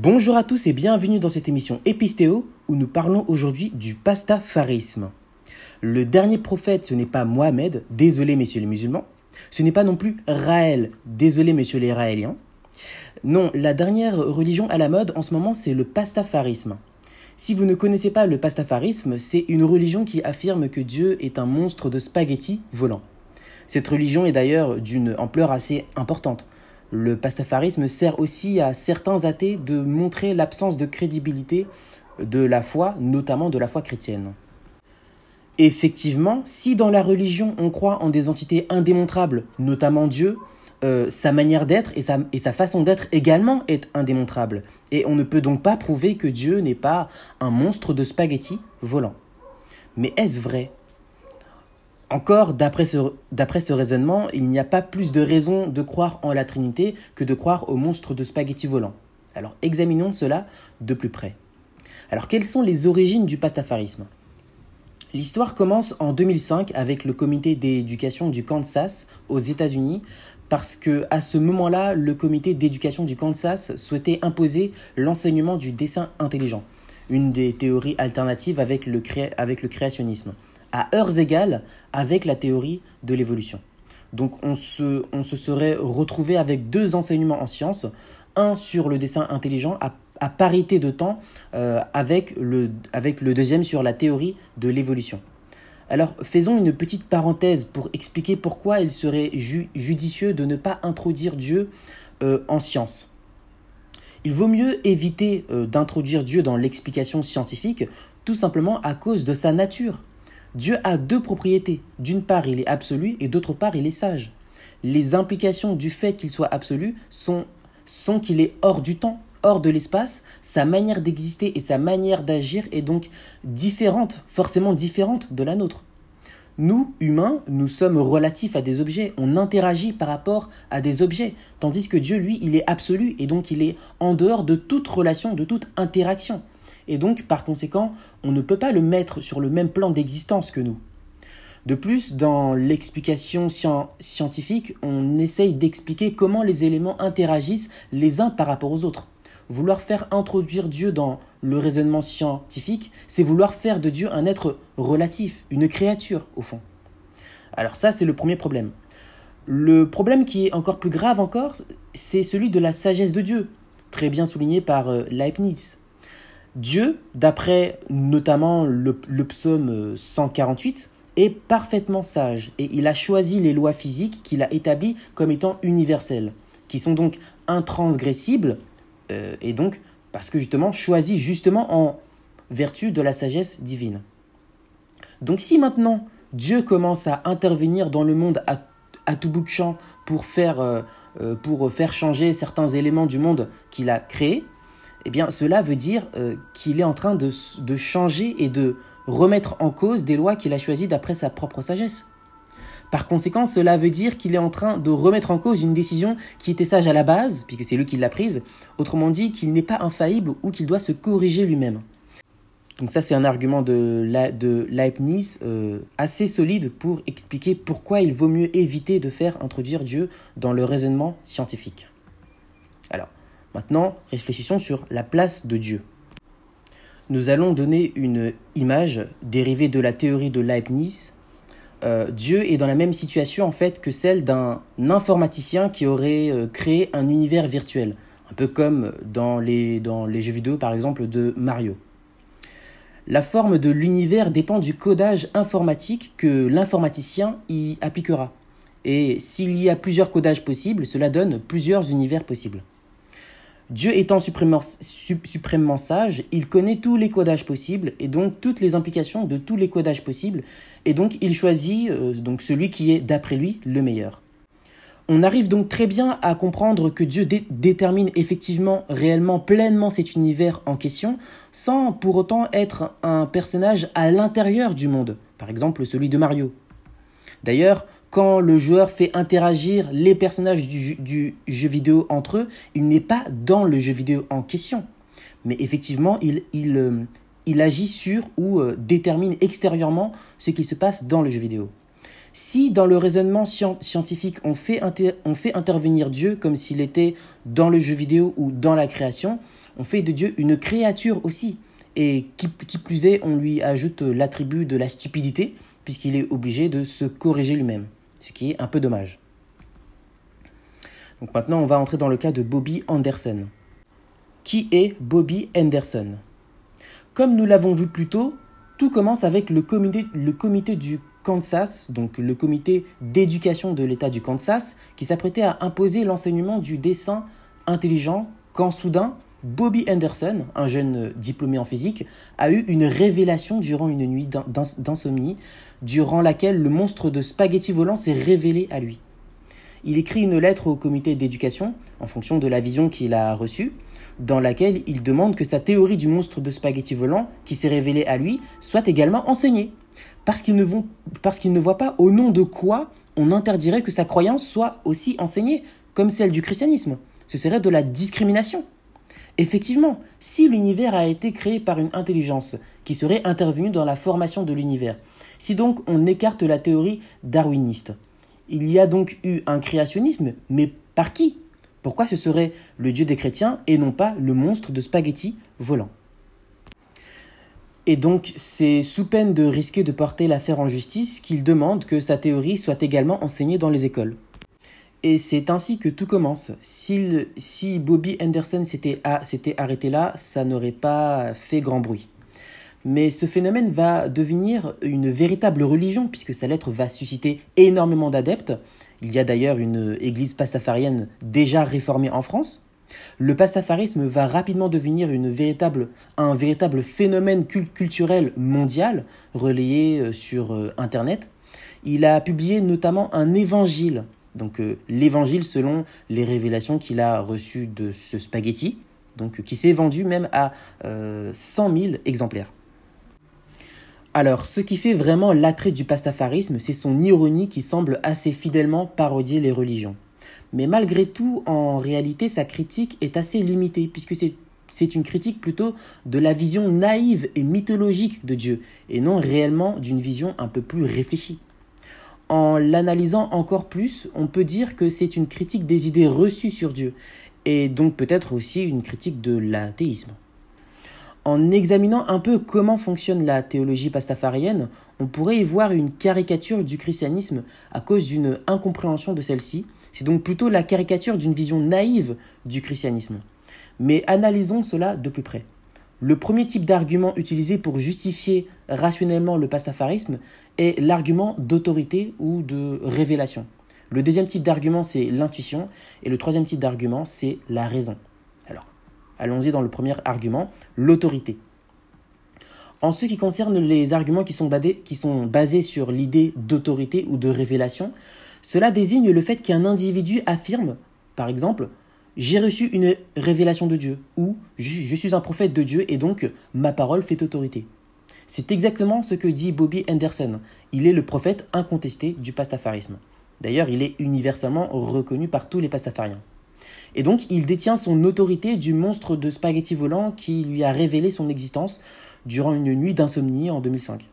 Bonjour à tous et bienvenue dans cette émission Épistéo où nous parlons aujourd'hui du pastafarisme. Le dernier prophète, ce n'est pas Mohamed, désolé messieurs les musulmans. Ce n'est pas non plus Raël, désolé messieurs les Raéliens. Non, la dernière religion à la mode en ce moment, c'est le pastafarisme. Si vous ne connaissez pas le pastafarisme, c'est une religion qui affirme que Dieu est un monstre de spaghettis volant. Cette religion est d'ailleurs d'une ampleur assez importante. Le pastafarisme sert aussi à certains athées de montrer l'absence de crédibilité de la foi, notamment de la foi chrétienne. Effectivement, si dans la religion on croit en des entités indémontrables, notamment Dieu, euh, sa manière d'être et sa, et sa façon d'être également est indémontrable. Et on ne peut donc pas prouver que Dieu n'est pas un monstre de spaghettis volant. Mais est-ce vrai encore, d'après ce, raisonnement, il n'y a pas plus de raison de croire en la Trinité que de croire au monstre de spaghetti volant. Alors examinons cela de plus près. Alors quelles sont les origines du pastafarisme? L'histoire commence en 2005 avec le comité d'éducation du Kansas aux États-Unis parce que à ce moment-là, le comité d'éducation du Kansas souhaitait imposer l'enseignement du dessin intelligent, une des théories alternatives avec le créationnisme à heures égales avec la théorie de l'évolution. Donc on se, on se serait retrouvé avec deux enseignements en sciences, un sur le dessin intelligent à, parité de temps euh, avec, le, avec le deuxième sur la théorie de l'évolution. Alors faisons une petite parenthèse pour expliquer pourquoi il serait judicieux de ne pas introduire Dieu euh, en science. Il vaut mieux éviter euh, d'introduire Dieu dans l'explication scientifique, tout simplement à cause de sa nature. Dieu a deux propriétés. D'une part, il est absolu et d'autre part, il est sage. Les implications du fait qu'il soit absolu sont, sont qu'il est hors du temps, hors de l'espace. Sa manière d'exister et sa manière d'agir est donc différente, forcément différente de la nôtre. Nous, humains, nous sommes relatifs à des objets, on interagit par rapport à des objets, tandis que Dieu, lui, il est absolu et donc il est en dehors de toute relation, de toute interaction et donc par conséquent, on ne peut pas le mettre sur le même plan d'existence que nous. De plus, dans l'explication scientifique, on essaye d'expliquer comment les éléments interagissent les uns par rapport aux autres. Vouloir faire introduire Dieu dans le raisonnement scientifique, c'est vouloir faire de Dieu un être relatif, une créature au fond. Alors ça, c'est le premier problème. Le problème qui est encore plus grave encore, c'est celui de la sagesse de Dieu, très bien souligné par euh, Leibniz. Dieu, d'après notamment le, psaume 148, est parfaitement sage et il a choisi les lois physiques qu'il a établies comme étant universelles, qui sont donc intransgressibles euh, et donc parce que justement choisies justement en vertu de la sagesse divine. Donc si maintenant Dieu commence à intervenir dans le monde à, tout bout de champ pour faire, euh, euh, pour faire changer certains éléments du monde qu'il a créé, eh bien cela veut dire euh, qu'il est en train de, changer et de remettre en cause des lois qu'il a choisies d'après sa propre sagesse. Par conséquent, cela veut dire qu'il est en train de remettre en cause une décision qui était sage à la base, puisque c'est lui qui l'a prise, autrement dit qu'il n'est pas infaillible ou qu'il doit se corriger lui-même. Donc ça c'est un argument de, Leibniz euh, assez solide pour expliquer pourquoi il vaut mieux éviter de faire introduire Dieu dans le raisonnement scientifique. Maintenant, réfléchissons sur la place de Dieu. Nous allons donner une image dérivée de la théorie de Leibniz. Euh, Dieu est dans la même situation en fait que celle d'un informaticien qui aurait euh, créé un univers virtuel, un peu comme dans les jeux vidéo par exemple de Mario. La forme de l'univers dépend du codage informatique que l'informaticien y appliquera. Et s'il y a plusieurs codages possibles, cela donne plusieurs univers possibles. Dieu étant suprêmement, sage, il connaît tous les codages possibles et donc toutes les implications de tous les codages possibles et donc il choisit euh, donc celui qui est d'après lui le meilleur. On arrive donc très bien à comprendre que Dieu détermine effectivement, réellement, pleinement cet univers en question, sans pour autant être un personnage à l'intérieur du monde, par exemple celui de Mario. D'ailleurs, quand le joueur fait interagir les personnages du, jeu vidéo entre eux, il n'est pas dans le jeu vidéo en question. Mais effectivement, il, il, euh, il agit sur ou euh, détermine extérieurement ce qui se passe dans le jeu vidéo. Si dans le raisonnement scientifique on fait, on fait intervenir Dieu comme s'il était dans le jeu vidéo ou dans la création, on fait de Dieu une créature aussi. Et qui, qui plus est, on lui ajoute l'attribut de la stupidité, puisqu'il est obligé de se corriger lui-même, ce qui est un peu dommage. Donc maintenant, on va entrer dans le cas de Bobby Anderson. Qui est Bobby Anderson? Comme nous l'avons vu plus tôt, tout commence avec le comité, le comité du Kansas, donc le comité d'éducation de l'État du Kansas, qui s'apprêtait à imposer l'enseignement du dessin intelligent quand soudain, Bobby Anderson, un jeune diplômé en physique, a eu une révélation durant une nuit d'insomnie, durant laquelle le monstre de spaghetti volant s'est révélé à lui. Il écrit une lettre au comité d'éducation, en fonction de la vision qu'il a reçue, dans laquelle il demande que sa théorie du monstre de spaghetti volant, qui s'est révélée à lui, soit également enseignée. Parce qu'il ne, ne voit pas au nom de quoi on interdirait que sa croyance soit aussi enseignée, comme celle du christianisme. Ce serait de la discrimination. Effectivement, si l'univers a été créé par une intelligence qui serait intervenue dans la formation de l'univers, si donc on écarte la théorie darwiniste, il y a donc eu un créationnisme, mais par qui? Pourquoi ce serait le Dieu des chrétiens et non pas le monstre de spaghetti volant et donc, c'est sous peine de risquer de porter l'affaire en justice qu'il demande que sa théorie soit également enseignée dans les écoles. Et c'est ainsi que tout commence. Si, Bobby Anderson s'était arrêté là, ça n'aurait pas fait grand bruit. Mais ce phénomène va devenir une véritable religion, puisque sa lettre va susciter énormément d'adeptes. Il y a d'ailleurs une église pastafarienne déjà réformée en France. Le pastafarisme va rapidement devenir une véritable, un véritable phénomène culturel mondial relayé euh, sur euh, Internet. Il a publié notamment un évangile, donc euh, l'évangile selon les révélations qu'il a reçues de ce spaghetti, donc qui s'est vendu même à 100 000 exemplaires. Alors, ce qui fait vraiment l'attrait du pastafarisme, c'est son ironie qui semble assez fidèlement parodier les religions. Mais malgré tout, en réalité, sa critique est assez limitée, puisque c'est une critique plutôt de la vision naïve et mythologique de Dieu, et non réellement d'une vision un peu plus réfléchie. En l'analysant encore plus, on peut dire que c'est une critique des idées reçues sur Dieu, et donc peut-être aussi une critique de l'athéisme. En examinant un peu comment fonctionne la théologie pastafarienne, on pourrait y voir une caricature du christianisme à cause d'une incompréhension de celle-ci, c'est donc plutôt la caricature d'une vision naïve du christianisme. Mais analysons cela de plus près. Le premier type d'argument utilisé pour justifier rationnellement le pastafarisme est l'argument d'autorité ou de révélation. Le deuxième type d'argument, c'est l'intuition. Et le troisième type d'argument, c'est la raison. Alors, allons-y dans le premier argument, l'autorité. En ce qui concerne les arguments qui sont basés, sur l'idée d'autorité ou de révélation, cela désigne le fait qu'un individu affirme, par exemple, j'ai reçu une révélation de Dieu ou je suis un prophète de Dieu et donc ma parole fait autorité. C'est exactement ce que dit Bobby Anderson. Il est le prophète incontesté du pastafarisme. D'ailleurs, il est universellement reconnu par tous les pastafariens. Et donc, il détient son autorité du monstre de spaghetti volant qui lui a révélé son existence durant une nuit d'insomnie en 2005.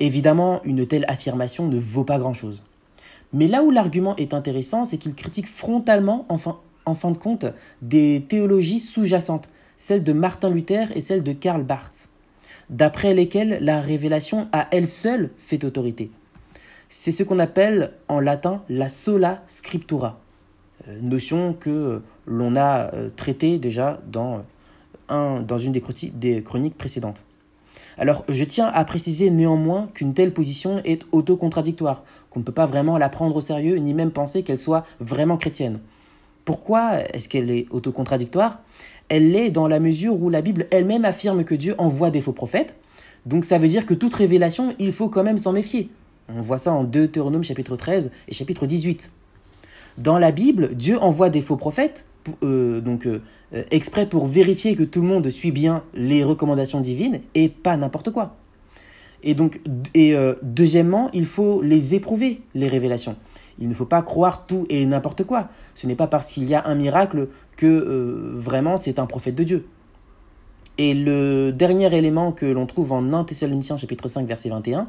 Évidemment, une telle affirmation ne vaut pas grand-chose. Mais là où l'argument est intéressant, c'est qu'il critique frontalement, en fin de compte, des théologies sous-jacentes, celles de Martin Luther et celles de Karl Barth, d'après lesquelles la révélation à elle seule fait autorité. C'est ce qu'on appelle en latin la sola scriptura, euh, notion que l'on a euh, traitée déjà dans, un, dans une des chroniques précédentes. Alors, je tiens à préciser néanmoins qu'une telle position est autocontradictoire, qu'on ne peut pas vraiment la prendre au sérieux, ni même penser qu'elle soit vraiment chrétienne. Pourquoi est-ce qu'elle est autocontradictoire Elle l'est dans la mesure où la Bible elle-même affirme que Dieu envoie des faux prophètes, donc ça veut dire que toute révélation, il faut quand même s'en méfier. On voit ça en Deutéronome chapitre 13 et chapitre 18. Dans la Bible, Dieu envoie des faux prophètes, euh, donc euh, euh, exprès pour vérifier que tout le monde suit bien les recommandations divines et pas n'importe quoi. Et donc, et deuxièmement, il faut les éprouver, les révélations. Il ne faut pas croire tout et n'importe quoi. Ce n'est pas parce qu'il y a un miracle que euh, vraiment c'est un prophète de Dieu. Et le dernier élément que l'on trouve en 1 Thessaloniciens chapitre 5 verset 21,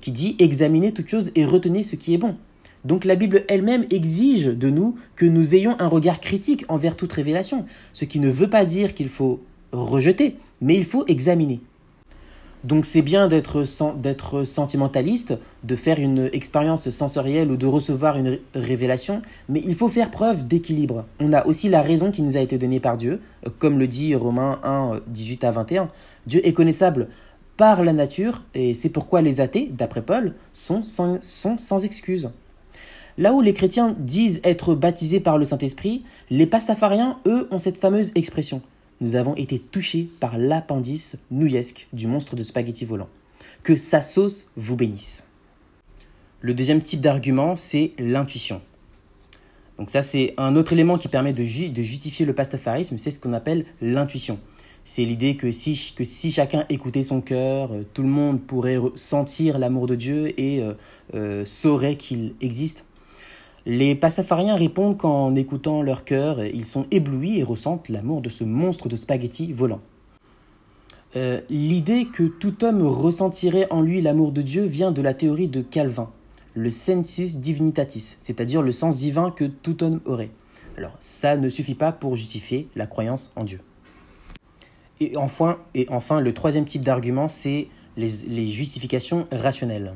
qui dit examinez toutes choses et retenez ce qui est bon. Donc la Bible elle-même exige de nous que nous ayons un regard critique envers toute révélation, ce qui ne veut pas dire qu'il faut rejeter, mais il faut examiner. Donc c'est bien d'être sentimentaliste, de faire une expérience sensorielle ou de recevoir une révélation, mais il faut faire preuve d'équilibre. On a aussi la raison qui nous a été donnée par Dieu, comme le dit Romains 1, 18 à 21. Dieu est connaissable par la nature, et c'est pourquoi les athées, d'après Paul, sont sans, sont sans excuse. Là où les chrétiens disent être baptisés par le Saint-Esprit, les pastafariens, eux, ont cette fameuse expression nous avons été touchés par l'appendice nouillesque du monstre de spaghetti volant. Que sa sauce vous bénisse. Le deuxième type d'argument, c'est l'intuition. Donc ça, c'est un autre élément qui permet de, justifier le pastafarisme, c'est ce qu'on appelle l'intuition. C'est l'idée que si, que si chacun écoutait son cœur, euh, tout le monde pourrait sentir l'amour de Dieu et euh, euh, saurait qu'il existe. Les pastafariens répondent qu'en écoutant leur cœur, ils sont éblouis et ressentent l'amour de ce monstre de spaghetti volant. Euh, l'idée que tout homme ressentirait en lui l'amour de Dieu vient de la théorie de Calvin, le sensus divinitatis, c'est-à-dire le sens divin que tout homme aurait. Alors, ça ne suffit pas pour justifier la croyance en Dieu. Et enfin le troisième type d'argument, c'est les justifications rationnelles.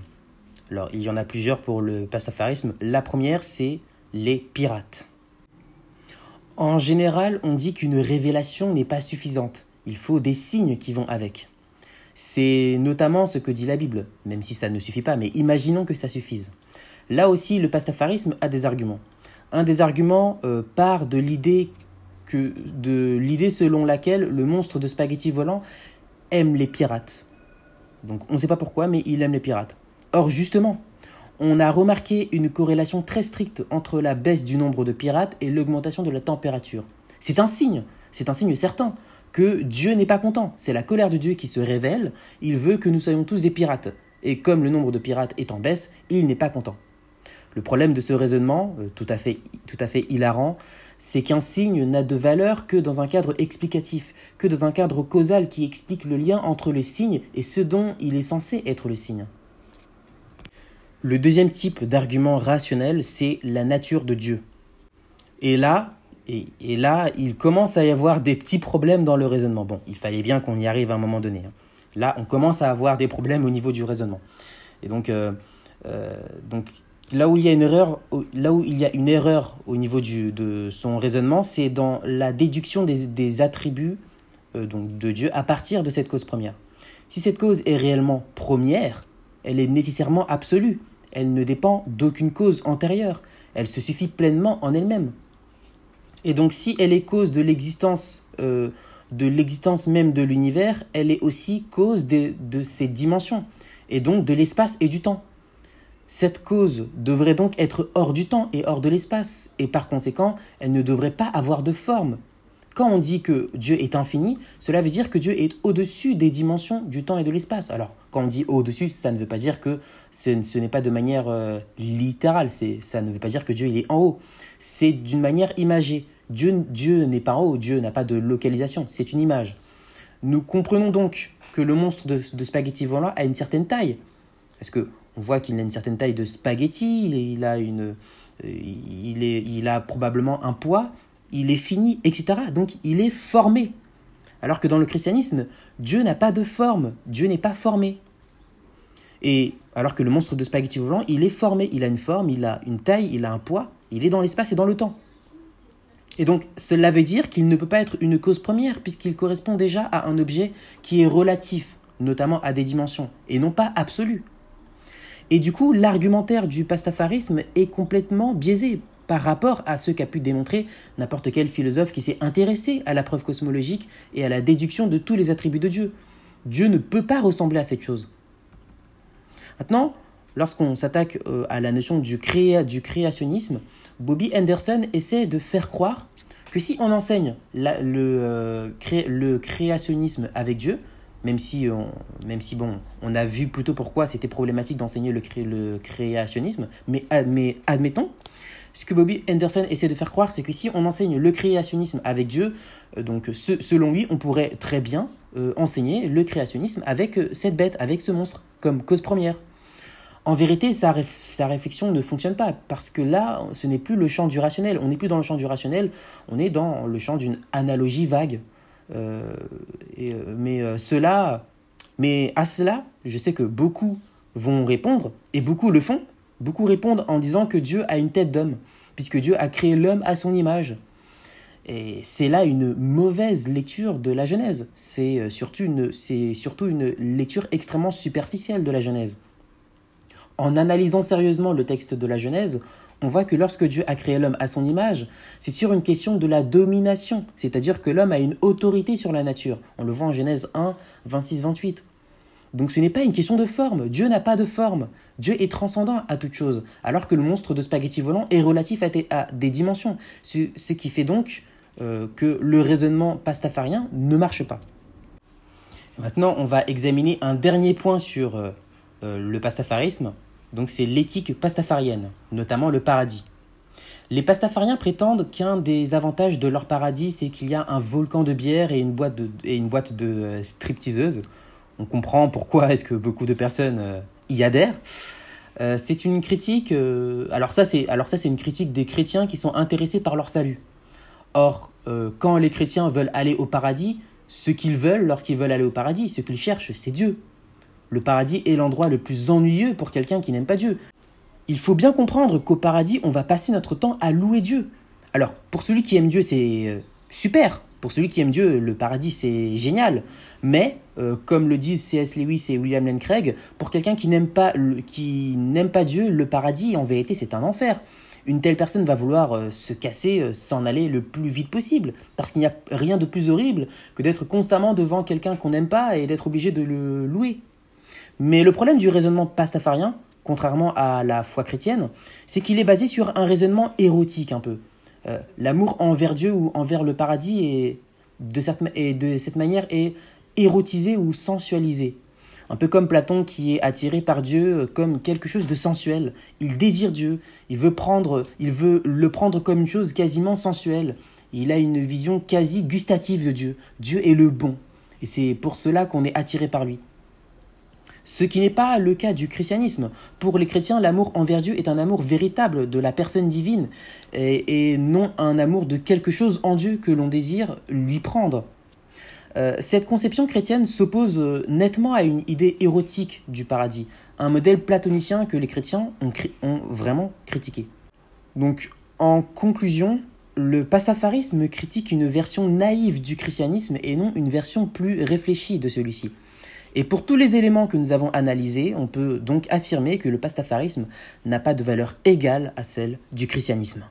Alors, il y en a plusieurs pour le pastafarisme. La première, c'est les pirates. En général, on dit qu'une révélation n'est pas suffisante. Il faut des signes qui vont avec. C'est notamment ce que dit la Bible, même si ça ne suffit pas, mais imaginons que ça suffise. Là aussi, le pastafarisme a des arguments. Un des arguments euh, part de l'idée que de l'idée selon laquelle le monstre de spaghetti volant aime les pirates. Donc on ne sait pas pourquoi, mais il aime les pirates. Or, justement, on a remarqué une corrélation très stricte entre la baisse du nombre de pirates et l'augmentation de la température. C'est un signe, c'est un signe certain que Dieu n'est pas content. C'est la colère de Dieu qui se révèle. Il veut que nous soyons tous des pirates. Et comme le nombre de pirates est en baisse, il n'est pas content. Le problème de ce raisonnement, euh, tout à fait, tout à fait hilarant, c'est qu'un signe n'a de valeur que dans un cadre explicatif, que dans un cadre causal qui explique le lien entre le signe et ce dont il est censé être le signe. Le deuxième type d'argument rationnel, c'est la nature de Dieu. Et là, et, là, il commence à y avoir des petits problèmes dans le raisonnement. Bon, il fallait bien qu'on y arrive à un moment donné. Hein. Là, on commence à avoir des problèmes au niveau du raisonnement. Et donc, euh, euh, donc là où il y a une erreur, là où il y a une erreur au niveau de son raisonnement, c'est dans la déduction des, attributs euh, donc de Dieu à partir de cette cause première. Si cette cause est réellement première, elle est nécessairement absolue elle ne dépend d'aucune cause antérieure, elle se suffit pleinement en elle-même. Et donc si elle est cause de l'existence euh, de l'existence même de l'univers, elle est aussi cause de, de ses dimensions, et donc de l'espace et du temps. Cette cause devrait donc être hors du temps et hors de l'espace, et par conséquent, elle ne devrait pas avoir de forme, quand on dit que Dieu est infini, cela veut dire que Dieu est au-dessus des dimensions du temps et de l'espace. Alors, quand on dit au-dessus, ça ne veut pas dire que ce, n'est pas de manière euh, littérale, ça ne veut pas dire que Dieu il est en haut. C'est d'une manière imagée. Dieu, Dieu n'est pas en haut, Dieu n'a pas de localisation, c'est une image. Nous comprenons donc que le monstre de, spaghetti volant a une certaine taille. Parce que on voit qu'il a une certaine taille de spaghetti, il, a, une, euh, il, est, il a probablement un poids, il est fini, etc. Donc il est formé. Alors que dans le christianisme, Dieu n'a pas de forme, Dieu n'est pas formé. Et alors que le monstre de spaghetti volant, il est formé, il a une forme, il a une taille, il a un poids, il est dans l'espace et dans le temps. Et donc cela veut dire qu'il ne peut pas être une cause première puisqu'il correspond déjà à un objet qui est relatif, notamment à des dimensions, et non pas absolu. Et du coup, l'argumentaire du pastafarisme est complètement biaisé par rapport à ce qu'a pu démontrer n'importe quel philosophe qui s'est intéressé à la preuve cosmologique et à la déduction de tous les attributs de Dieu. Dieu ne peut pas ressembler à cette chose. Maintenant, lorsqu'on s'attaque euh, à la notion du, créationnisme, Bobby Anderson essaie de faire croire que si on enseigne le, euh, le créationnisme avec Dieu, même si, on, bon, on a vu plutôt pourquoi c'était problématique d'enseigner le, créationnisme, mais admettons ce que Bobby Anderson essaie de faire croire, c'est que si on enseigne le créationnisme avec Dieu, euh, donc selon lui, on pourrait très bien euh, enseigner le créationnisme avec euh, cette bête, avec ce monstre, comme cause première. En vérité, sa, réflexion ne fonctionne pas, parce que là, ce n'est plus le champ du rationnel. On n'est plus dans le champ du rationnel, on est dans le champ d'une analogie vague. Euh, euh, euh, mais à cela, je sais que beaucoup vont répondre, et beaucoup le font. Beaucoup répondent en disant que Dieu a une tête d'homme, puisque Dieu a créé l'homme à son image. Et c'est là une mauvaise lecture de la Genèse. C'est surtout, une, surtout une lecture extrêmement superficielle de la Genèse. En analysant sérieusement le texte de la Genèse, on voit que lorsque Dieu a créé l'homme à son image, c'est sur une question de la domination, c'est-à-dire que l'homme a une autorité sur la nature. On le voit en Genèse 1, 26-28. Donc ce n'est pas une question de forme, Dieu n'a pas de forme, Dieu est transcendant à toute chose, alors que le monstre de spaghetti volant est relatif à, des dimensions, ce, qui fait donc euh, que le raisonnement pastafarien ne marche pas. Maintenant, on va examiner un dernier point sur euh, euh, le pastafarisme, donc c'est l'éthique pastafarienne, notamment le paradis. Les pastafariens prétendent qu'un des avantages de leur paradis, c'est qu'il y a un volcan de bière et une boîte de, et une boîte de stripteaseuses. On comprend pourquoi est-ce que beaucoup de personnes euh, y adhèrent. Euh, c'est une critique. alors ça, c'est alors ça, c'est une critique des chrétiens qui sont intéressés par leur salut. Or, quand les chrétiens veulent aller au paradis, ce qu'ils veulent lorsqu'ils veulent aller au paradis, ce qu'ils cherchent, c'est Dieu. Le paradis est l'endroit le plus ennuyeux pour quelqu'un qui n'aime pas Dieu. Il faut bien comprendre qu'au paradis, on va passer notre temps à louer Dieu. Alors, pour celui qui aime Dieu, c'est euh, super. Pour celui qui aime Dieu, le paradis, c'est génial. Mais, euh, comme le disent C.S. Lewis et William Lane Craig, pour quelqu'un qui n'aime pas, pas Dieu, le paradis, en vérité, c'est un enfer. Une telle personne va vouloir euh, se casser, s'en aller le plus vite possible. Parce qu'il n'y a rien de plus horrible que d'être constamment devant quelqu'un qu'on n'aime pas et d'être obligé de le louer. Mais le problème du raisonnement pastafarien, contrairement à la foi chrétienne, c'est qu'il est basé sur un raisonnement érotique un peu. Euh, l'amour envers Dieu ou envers le paradis est, de cette, de cette manière est érotisé ou sensualisé. Un peu comme Platon qui est attiré par Dieu comme quelque chose de sensuel. Il désire Dieu, il veut, prendre, il veut le prendre comme une chose quasiment sensuelle. Il a une vision quasi gustative de Dieu. Dieu est le bon. Et c'est pour cela qu'on est attiré par lui ce qui n'est pas le cas du christianisme. Pour les chrétiens, l'amour envers Dieu est un amour véritable de la personne divine et, non un amour de quelque chose en Dieu que l'on désire lui prendre. Euh, cette conception chrétienne s'oppose euh, nettement à une idée érotique du paradis, un modèle platonicien que les chrétiens ont, vraiment critiqué. Donc, en conclusion, le pastafarisme critique une version naïve du christianisme et non une version plus réfléchie de celui-ci. Et pour tous les éléments que nous avons analysés, on peut donc affirmer que le pastafarisme n'a pas de valeur égale à celle du christianisme.